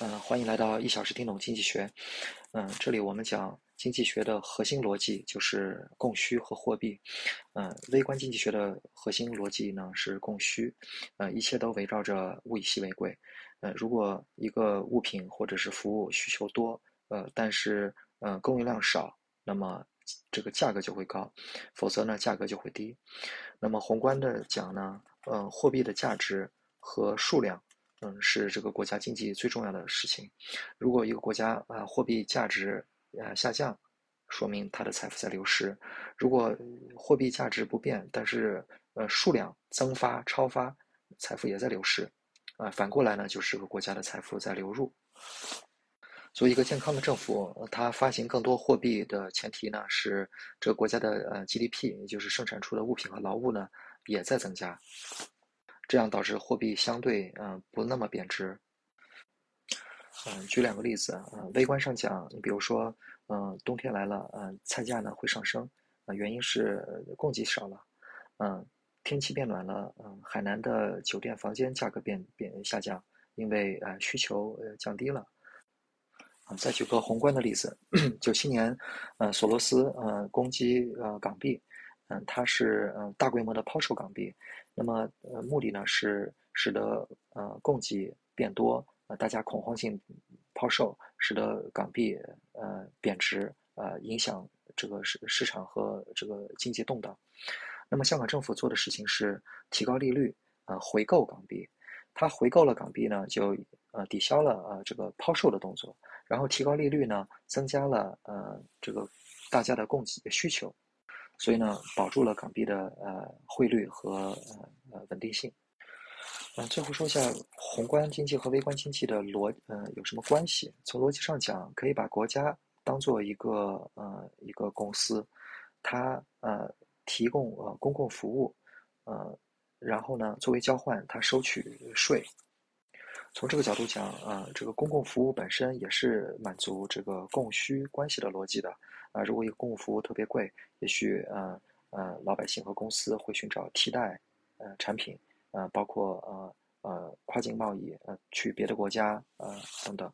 嗯，欢迎来到一小时听懂经济学。嗯，这里我们讲经济学的核心逻辑就是供需和货币。嗯，微观经济学的核心逻辑呢是供需。呃，一切都围绕着物以稀为贵。呃，如果一个物品或者是服务需求多，呃，但是呃供应量少，那么这个价格就会高，否则呢价格就会低。那么宏观的讲呢，嗯，货币的价值和数量。是这个国家经济最重要的事情。如果一个国家啊货币价值啊下降，说明它的财富在流失；如果货币价值不变，但是呃数量增发超发，财富也在流失。啊，反过来呢，就是个国家的财富在流入。作为，一个健康的政府，它发行更多货币的前提呢，是这个国家的呃 GDP，也就是生产出的物品和劳务呢，也在增加。这样导致货币相对嗯不那么贬值。嗯，举两个例子啊，微观上讲，你比如说，嗯，冬天来了，嗯，菜价呢会上升，啊，原因是供给少了，嗯，天气变暖了，嗯，海南的酒店房间价格变变下降，因为呃需求呃降低了。啊，再举个宏观的例子，九七年，呃，索罗斯呃攻击呃港币。它是嗯大规模的抛售港币，那么呃目的呢是使得呃供给变多，呃大家恐慌性抛售，使得港币呃贬值，呃影响这个市市场和这个经济动荡。那么香港政府做的事情是提高利率，呃回购港币，它回购了港币呢，就呃抵消了呃这个抛售的动作，然后提高利率呢，增加了呃这个大家的供给需求。所以呢，保住了港币的呃汇率和呃呃稳定性。嗯，最后说一下宏观经济和微观经济的逻呃有什么关系？从逻辑上讲，可以把国家当做一个呃一个公司，它呃提供呃公共服务，呃然后呢作为交换，它收取税。从这个角度讲，啊，这个公共服务本身也是满足这个供需关系的逻辑的。啊，如果一个公共服务特别贵，也许呃呃老百姓和公司会寻找替代呃产品，呃包括呃呃跨境贸易，呃去别的国家呃等等。